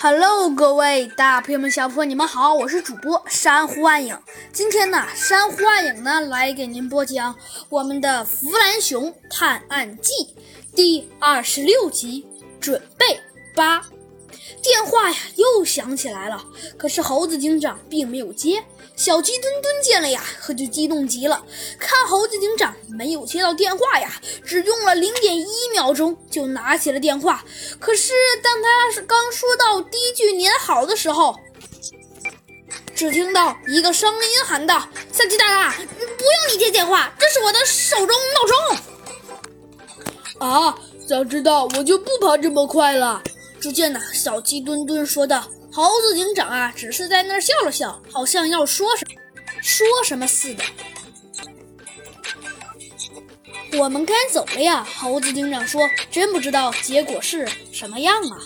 Hello，各位大朋友们、小朋友们，你们好，我是主播珊瑚暗影。今天呢，珊瑚暗影呢来给您播讲我们的《弗兰熊探案记》第二十六集，准备八。电话呀又响起来了，可是猴子警长并没有接。小鸡墩墩见了呀，可就激动极了。看猴子警长没有接到电话呀，只用了零点一秒钟就拿起了电话。可是当他是刚说到第一句“您好”的时候，只听到一个声音喊道：“小鸡大大，不用你接电话，这是我的手中闹钟。”啊，早知道我就不跑这么快了。只见呐，小鸡墩墩说道。猴子警长啊，只是在那儿笑了笑，好像要说什么说什么似的。我们该走了呀，猴子警长说：“真不知道结果是什么样啊。”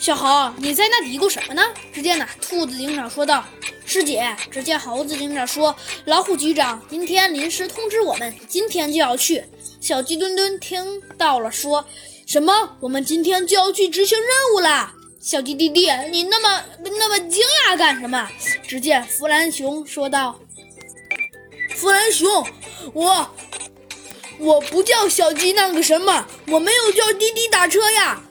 小猴，你在那嘀咕什么呢？只见呢，兔子警长说道：“师姐。”只见猴子警长说：“老虎局长今天临时通知我们，今天就要去。”小鸡墩墩听到了，说什么：“我们今天就要去执行任务啦！”小鸡弟弟，你那么那么惊讶干什么？只见弗兰熊说道：“弗兰熊，我我不叫小鸡那个什么，我没有叫滴滴打车呀。